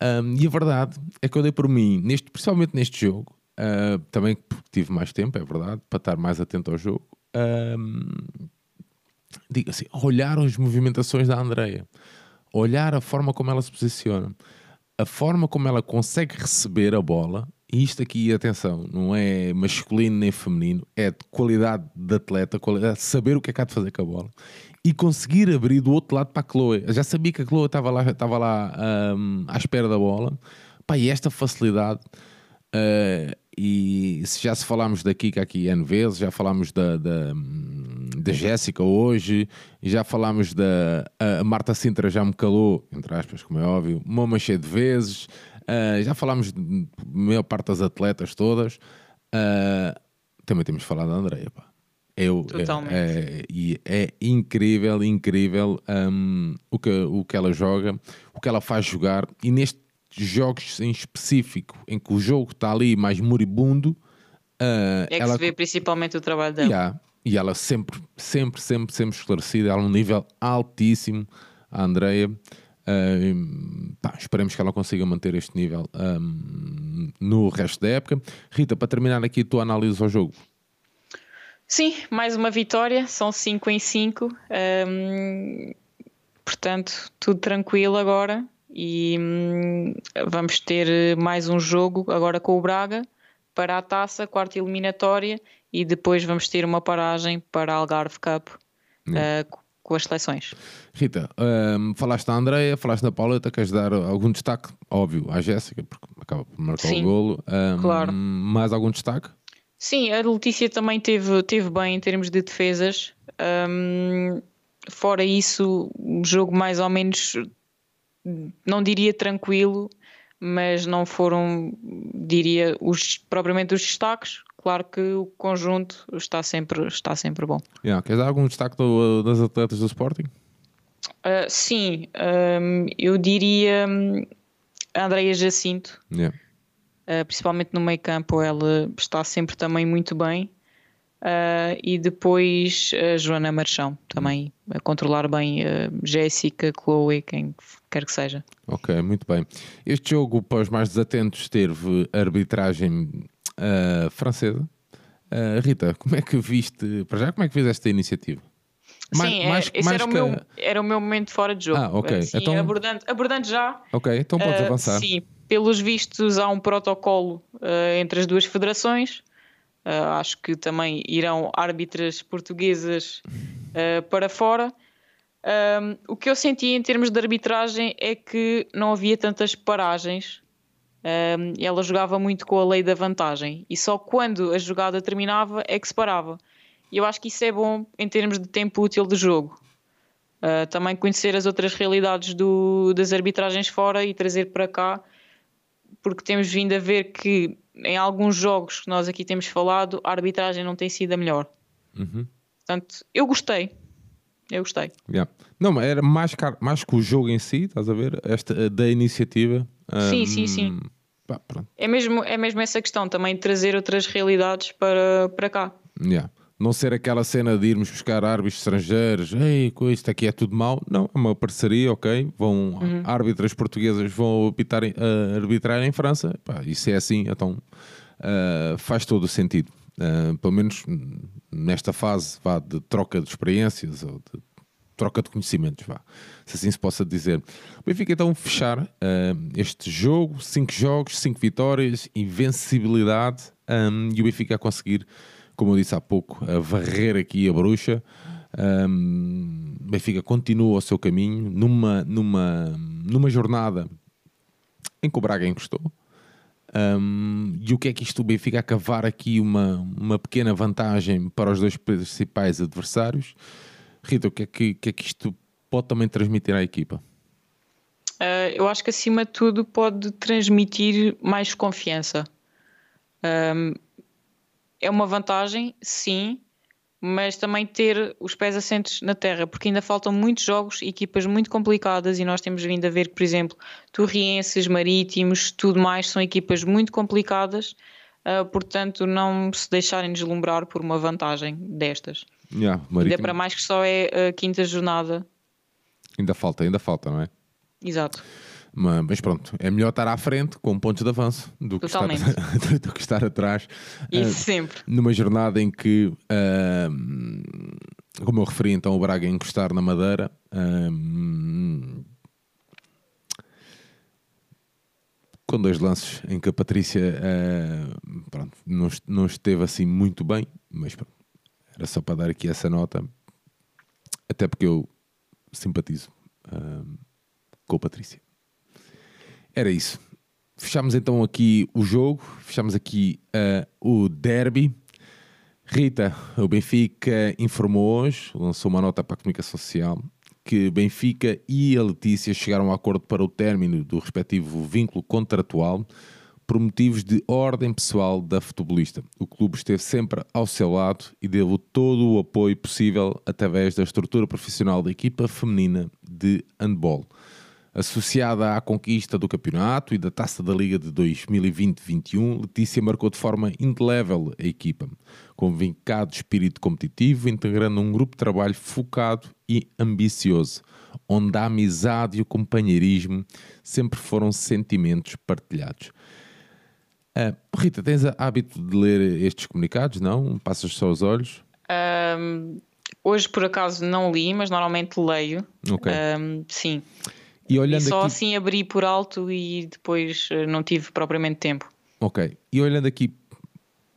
Ahm, e a verdade é que eu dei por mim, neste, principalmente neste jogo, ah, também porque tive mais tempo, é verdade, para estar mais atento ao jogo. Ahm, digo assim, olhar as movimentações da Andreia, olhar a forma como ela se posiciona, a forma como ela consegue receber a bola, e isto aqui, atenção, não é masculino nem feminino, é de qualidade de atleta, qualidade, saber o que é que há de fazer com a bola e conseguir abrir do outro lado para a Chloe. Eu já sabia que a Chloe estava lá, estava lá ahm, à espera da bola, Pá, e esta facilidade. ah, e se já se falámos da Kika aqui N vezes, já falámos da, da, da Jéssica hoje, já falámos da a Marta Sintra já me calou, entre aspas, como é óbvio, uma mancha de vezes, ah, já falámos de maior parte das atletas todas, ah, também temos falado da Andreia, pá. Eu, é- Totalmente. é, e é incrível, incrível hum, o, que, o que ela joga, o que ela faz jogar, e nestes jogos em específico, em que o jogo está ali mais moribundo, ah, É que ela se vê principalmente o trabalho dela. Yeah. E ela sempre, sempre, sempre, sempre esclarecida. Ela num nível altíssimo, a Andreia. Ahm, pá, esperemos que ela consiga manter este nível ahm, no resto da época. Rita, para terminar aqui a tua análise ao jogo. Sim, mais uma vitória, são 5 em 5. portanto, tudo tranquilo agora. E hum, vamos ter eh, mais um jogo agora com o Braga para a taça, quarta eliminatória, e depois vamos ter uma paragem para a Algarve Cup eh, com as seleções. Rita, ahm, falaste da Andreia, falaste da Pauleta, queres dar algum destaque? Óbvio, à Jéssica, porque acaba por marcar Sim, o golo. Ahm, claro. Mais algum destaque? Sim, a Letícia também teve, teve bem em termos de defesas. Hum, fora isso, um jogo mais ou menos, não diria tranquilo, mas não foram, diria, os, propriamente os destaques. Claro que o conjunto está sempre, está sempre bom. Yeah, queres dar algum destaque do- das atletas do Sporting? Ah, sim, hum, eu diria hum, a Andreia Jacinto, Yeah. Uh, principalmente no meio campo, ela está sempre também muito bem. Uh, e depois a Joana Marchão também a controlar bem a Jéssica, Chloe, quem quer que seja. Ok, muito bem. Este jogo, para os mais desatentos, teve arbitragem ah, francesa. Rita, como é que viste, para já, como é que viste esta iniciativa? Mais- Sim, é- mais- esse mais era, o que meu, a- era o meu momento fora de jogo. Ah, ok. Assim, Então- abordando, abordando já. Ok, então podes uh, avançar. Sim, pelos vistos há um protocolo uh, entre as duas federações. Uh, acho que também irão árbitras portuguesas uh, para fora. Um, o que eu senti em termos de arbitragem é que não havia tantas paragens. Um, ela jogava muito com a lei da vantagem e só quando a jogada terminava é que se parava. E eu acho que isso é bom em termos de tempo útil de jogo. Uh, também conhecer as outras realidades do- das arbitragens fora e trazer para cá, porque temos vindo a ver que em alguns jogos que nós aqui temos falado, a arbitragem não tem sido a melhor. Uhum. Portanto, eu gostei. eu gostei. Yeah. Não, mas era mais, mais que o jogo em si, estás a ver? Esta, da iniciativa. Sim, um, sim, sim. Pá, é, mesmo, é mesmo essa questão também de trazer outras realidades para, para cá. Yeah. Não ser aquela cena de irmos buscar árbitros estrangeiros, ei, isto aqui é tudo mau. Não, é uma parceria, ok. Vão, uhum. árbitras portuguesas vão arbitrar, uh, arbitrar em França. Pá, isso é assim, então uh, faz todo o sentido. Uh, pelo menos nesta fase vá, de troca de experiências ou de troca de conhecimentos, vá, se assim se possa dizer. O Benfica então fechar uh, este jogo, cinco jogos, cinco vitórias, invencibilidade um, e o Benfica a conseguir, como eu disse há pouco, a varrer aqui a bruxa. Um, Benfica continua o seu caminho numa, numa, numa jornada em que o Braga encostou. Um, e o que é que isto o Benfica a cavar aqui uma, uma pequena vantagem para os dois principais adversários? Rita, o que é que, que, é que isto pode também transmitir à equipa? Uh, eu acho que acima de tudo pode transmitir mais confiança. Um, é uma vantagem, sim, mas também ter os pés assentes na terra, porque ainda faltam muitos jogos, equipas muito complicadas, e nós temos vindo a ver que, por exemplo, Torrienses, Marítimos, tudo mais, são equipas muito complicadas, uh, portanto, não se deixarem deslumbrar por uma vantagem destas. Yeah, Ainda para mais que só é a quinta jornada. Ainda falta, ainda falta, não é? Exato. Mas, mas pronto, é melhor estar à frente com pontos de avanço do que, estar, *laughs* do que estar atrás. Isso uh, sempre. Numa jornada em que, uh, como eu referi, então o Braga encostar na Madeira. Uh, com dois lances em que a Patrícia pronto, não, não esteve assim muito bem, mas pronto, era só para dar aqui essa nota, até porque eu simpatizo com a Patrícia. Era isso. Fechamos então aqui o jogo, fechamos aqui uh, o derby. Rita, o Benfica informou hoje, lançou uma nota para a comunicação social, que Benfica e a Letícia chegaram a acordo para o término do respectivo vínculo contratual por motivos de ordem pessoal da futebolista. O clube esteve sempre ao seu lado e deu todo o apoio possível através da estrutura profissional da equipa feminina de handball. Associada à conquista do campeonato e da Taça da Liga de 2020-21, Letícia marcou de forma indelével a equipa, com vincado espírito competitivo, integrando um grupo de trabalho focado e ambicioso, onde a amizade e o companheirismo sempre foram sentimentos partilhados. Uh, Rita, tens hábito de ler estes comunicados, não? Passas só os olhos? Um, hoje, por acaso, não li, mas normalmente leio. Ok. Um, sim. E, olhando e só aqui... assim abri por alto e depois eh, não tive propriamente tempo. Ok. E olhando aqui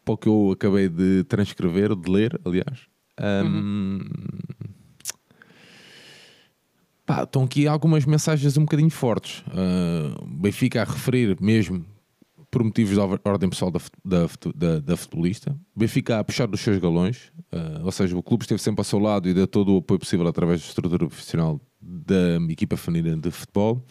para o que eu acabei de transcrever, de ler, aliás. Um... Uhum. Pá, estão aqui algumas mensagens um bocadinho fortes. Uh, Benfica a referir mesmo por motivos de ordem pessoal da, da, da, da futebolista. O Benfica a puxar dos seus galões, uh, ou seja, o clube esteve sempre ao seu lado e deu todo o apoio possível através da estrutura profissional da equipa feminina de futebol.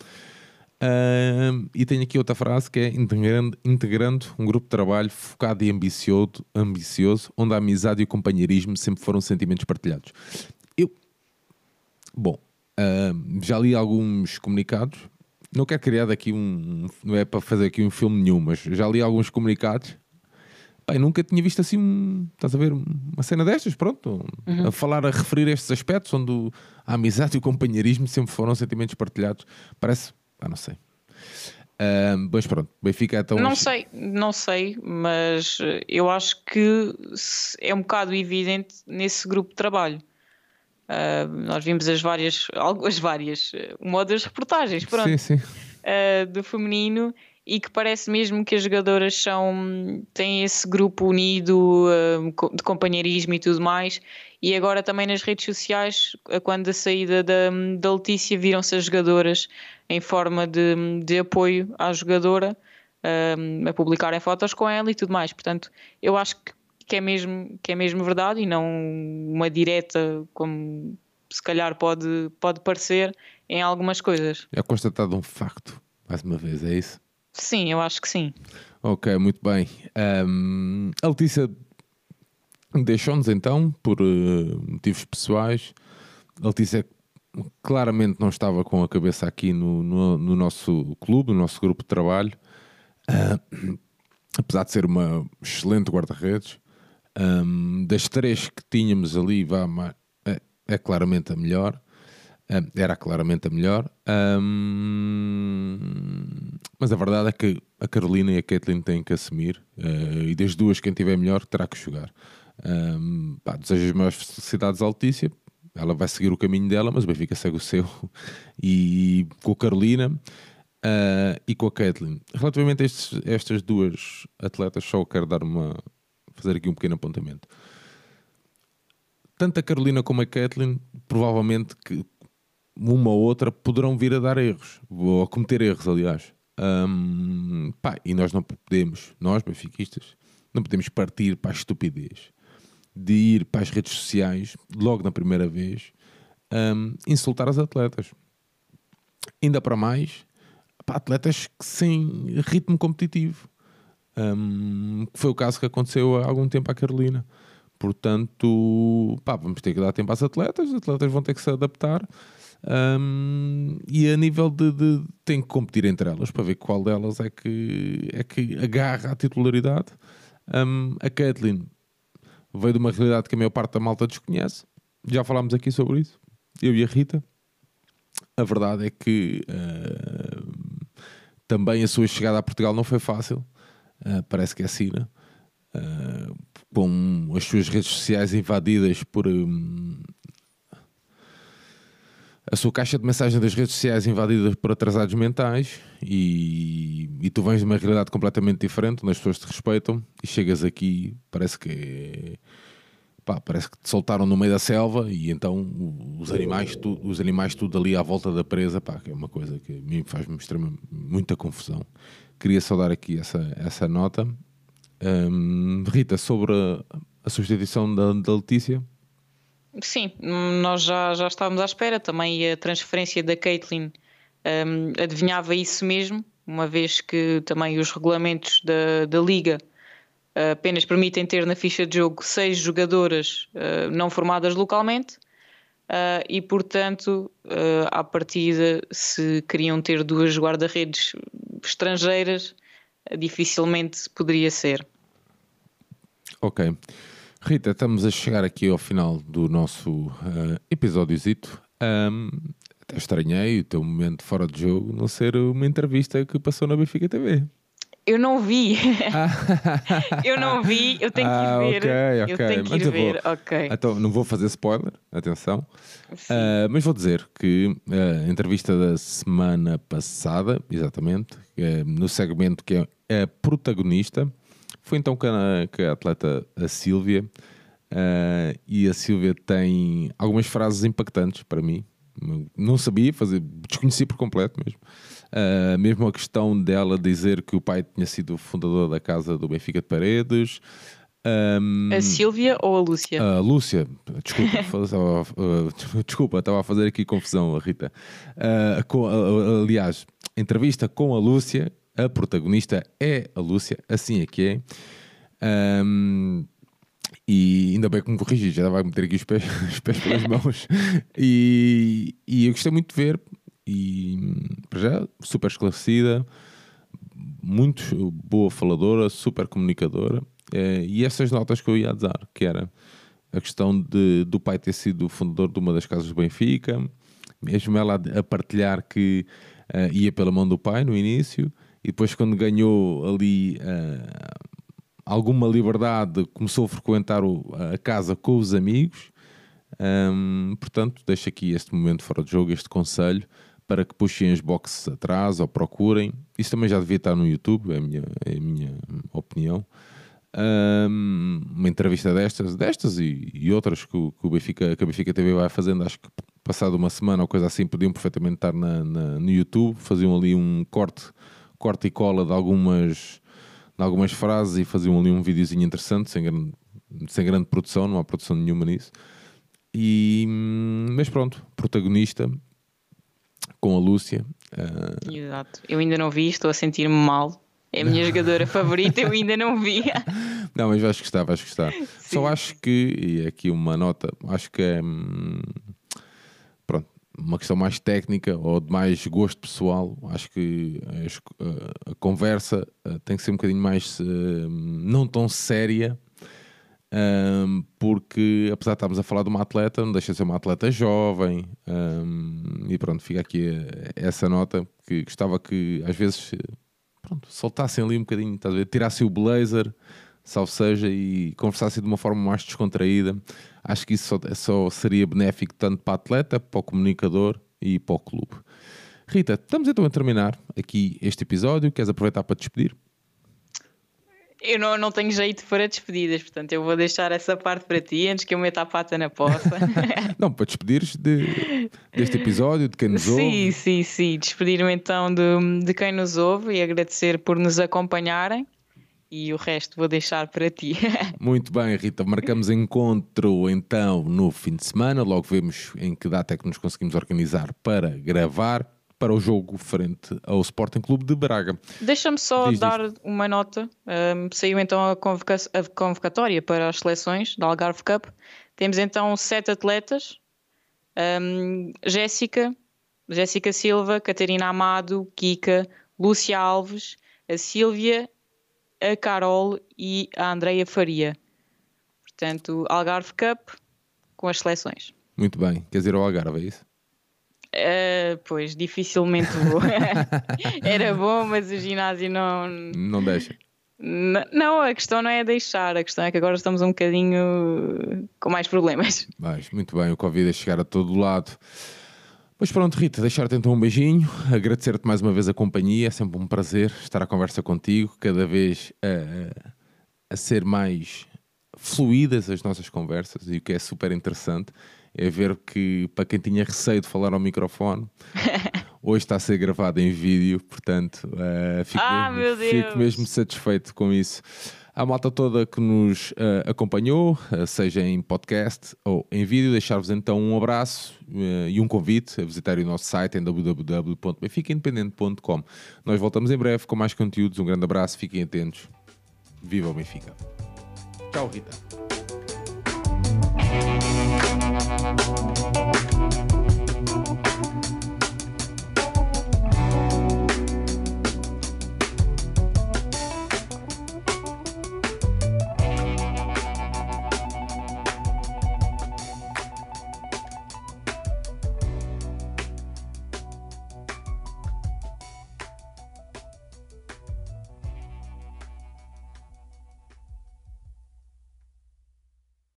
Uh, e tenho aqui outra frase que é integrando, integrando um grupo de trabalho focado e ambicioso, ambicioso, onde a amizade e o companheirismo sempre foram sentimentos partilhados. Eu, bom, uh, já li alguns comunicados não quero criar daqui um. Não é para fazer aqui um filme nenhum, mas já li alguns comunicados. Pai, nunca tinha visto assim um. Estás a ver? Uma cena destas, pronto. Uhum. A falar, a referir estes aspectos onde a amizade e o companheirismo sempre foram sentimentos partilhados. Parece. Ah, não sei. Uh, mas pronto, Benfica é tão. Não sei, não sei, mas eu acho que é um bocado evidente nesse grupo de trabalho. Uh, nós vimos as várias, *laughs* as várias, uma das reportagens, pronto, sim, sim. Uh, do feminino e que parece mesmo que as jogadoras são, têm esse grupo unido uh, de companheirismo e tudo mais. E agora também nas redes sociais, quando a saída da, da Letícia, viram-se as jogadoras em forma de, de apoio à jogadora. a publicarem fotos com ela e tudo mais. Portanto, eu acho que que é mesmo, que é mesmo verdade e não uma direta como se calhar pode, pode parecer em algumas coisas. É constatado um facto, mais uma vez, é isso? Sim, eu acho que sim. Ok, muito bem. Um, a Letícia deixou-nos então, por uh, motivos pessoais, a Letícia claramente não estava com a cabeça aqui no, no, no nosso clube, no nosso grupo de trabalho. Uh, apesar de ser uma excelente guarda-redes, um, das três que tínhamos ali, vá, é, é claramente a melhor. Um, era claramente a melhor. Um, mas a verdade é que a Carolina e a Kathleen têm que assumir. Uh, e das duas, quem tiver melhor terá que jogar. Um, pá, desejo as maiores felicidades à Letícia. Ela vai seguir o caminho dela, mas o Benfica segue o seu. *laughs* E com a Carolina uh, e com a Kathleen. Relativamente a estes, estas duas atletas, só quero dar uma, fazer aqui um pequeno apontamento. Tanto a Carolina como a Kathleen, provavelmente que uma ou outra poderão vir a dar erros, ou a cometer erros, aliás. Um, pá, e nós não podemos, nós, benfiquistas, não podemos partir para a estupidez de ir para as redes sociais, logo na primeira vez, um, insultar as atletas. Ainda para mais, para atletas sem ritmo competitivo. Um, foi o caso que aconteceu há algum tempo à Carolina. Portanto, pá, vamos ter que dar tempo às atletas, os atletas vão ter que se adaptar. Um, e a nível de, de tem que competir entre elas para ver qual delas é que é que agarra a titularidade. Um, a Kathleen veio de uma realidade que a maior parte da malta desconhece. Já falámos aqui sobre isso, eu e a Rita. A verdade é que uh, também a sua chegada a Portugal não foi fácil. Uh, parece que é assim, né? Uh, com as suas redes sociais invadidas por um, a sua caixa de mensagem das redes sociais invadida por atrasados mentais e, e, tu vens de uma realidade completamente diferente onde as pessoas te respeitam e chegas aqui parece que pá, parece que te soltaram no meio da selva e então os animais, tu, os animais tudo ali à volta da presa, pá, que é uma coisa que a mim faz-me muita confusão. Queria só dar aqui essa, essa nota. Um, Rita, sobre a, a substituição da, da Letícia, Sim, nós já, já estávamos à espera. Também a transferência da Caitlin um, adivinhava isso mesmo, uma vez que também os regulamentos da, da Liga uh, apenas permitem ter na ficha de jogo seis jogadoras uh, não formadas localmente. Uh, e portanto, uh, à partida, se queriam ter duas guarda-redes estrangeiras, dificilmente poderia ser. Ok. Rita, estamos a chegar aqui ao final do nosso uh, episódiozito. Um, até estranhei o teu momento fora de jogo não ser uma entrevista que passou na Benfica TV. Eu não vi. *laughs* eu não vi, eu tenho ah, que ir ver. Okay, okay. Eu tenho que ir ver, vou, ok. Então, não vou fazer spoiler, atenção. Uh, mas vou dizer que a entrevista da semana passada, exatamente, é no segmento que é a protagonista, foi então que a, que a atleta a Sílvia, uh, e a Sílvia tem algumas frases impactantes para mim. Não sabia fazer, desconheci por completo mesmo. Uh, mesmo a questão dela dizer que o pai tinha sido fundador da casa do Benfica de Paredes. Um, a Sílvia ou a Lúcia? A Lúcia, desculpa, *laughs* estava, uh, desculpa, estava a fazer aqui confusão, a Rita. Uh, com, aliás, entrevista com a Lúcia, a protagonista é a Lúcia, assim é que é. Um, e ainda bem que me corrigi, já vai meter aqui os pés, *laughs* os pés pelas mãos. E, e eu gostei muito de ver. E para já, super esclarecida, muito boa faladora, super comunicadora. É, e essas notas que eu ia dar, que era a questão de, do pai ter sido fundador de uma das casas do Benfica, mesmo ela a partilhar que uh, ia pela mão do pai no início, e depois quando ganhou ali uh, alguma liberdade começou a frequentar o, a casa com os amigos um, portanto deixo aqui este momento fora de jogo, este conselho para que puxem as boxes atrás ou procurem, isso também já devia estar no YouTube é a minha, é a minha opinião. Um, uma entrevista destas, destas e, e outras que o, que o Benfica, que a Benfica TV vai fazendo, acho que passado uma semana ou coisa assim, podiam perfeitamente estar na, na, no YouTube, faziam ali um corte corte e cola de algumas, de algumas frases e faziam ali um videozinho interessante, sem grande, sem grande produção, não há produção nenhuma nisso. E, mas pronto, protagonista com a Lúcia. Uh... Exato. Eu ainda não vi, estou a sentir-me mal. É a minha jogadora *laughs* favorita, eu ainda não vi. não, mas vais gostar, vais gostar. Sim. Só acho que, e aqui uma nota, acho que é. Hum, uma questão mais técnica ou de mais gosto pessoal, acho que a, a conversa tem que ser um bocadinho mais não tão séria um, porque apesar de estarmos a falar de uma atleta, não deixa de ser uma atleta jovem, um, e pronto, fica aqui essa nota que gostava que às vezes pronto, soltassem ali um bocadinho, estás tirassem o blazer, salvo seja, e conversassem de uma forma mais descontraída. Acho que isso só, só seria benéfico tanto para a atleta, para o comunicador e para o clube. Rita, estamos então a terminar aqui este episódio. Queres aproveitar para te despedir? Eu não, não tenho jeito para despedidas, portanto eu vou deixar essa parte para ti antes que eu meta a pata na poça. *laughs* não, para despedires de, deste episódio, de quem nos ouve. Sim, sim, sim. Despedir-me então de, de quem nos ouve e agradecer por nos acompanharem e o resto vou deixar para ti. *laughs* Muito bem, Rita. Marcamos encontro então no fim de semana. Logo vemos em que data é que nos conseguimos organizar para gravar para o jogo frente ao Sporting Clube de Braga. Deixa-me só Diz dar uma nota. Um, saiu então a, convoca a, convocatória para as seleções da Algarve Cup. Temos então sete atletas: um, Jéssica, Jéssica Silva, Catarina Amado, Kika, Lúcia Alves, a Sílvia, a Carol e a Andreia Faria. Portanto, Algarve Cup com as seleções. Muito bem. Quer dizer, o Algarve, é isso? Uh, pois, dificilmente vou. *laughs* Era bom, mas o ginásio não. Não deixa. Não, a questão não é deixar, a questão é que agora estamos um bocadinho com mais problemas. *laughs* Mas, muito bem, o Covid é chegar a todo lado. Pois pronto, Rita, deixar-te então um beijinho, agradecer-te mais uma vez a companhia, é sempre um prazer estar à conversa contigo, cada vez a, a ser mais fluídas as nossas conversas e o que é super interessante é ver que, para quem tinha receio de falar ao microfone, *laughs* hoje está a ser gravado em vídeo, portanto, uh, fico, ah, mesmo, fico, mesmo, satisfeito com isso. A malta toda que nos uh, acompanhou, uh, seja em podcast ou em vídeo, deixar-vos então um abraço e um convite a visitar o nosso site em www.benficaindependente.com. Nós voltamos em breve com mais conteúdos. Um grande abraço, fiquem atentos. Viva o Benfica! Tchau, Rita!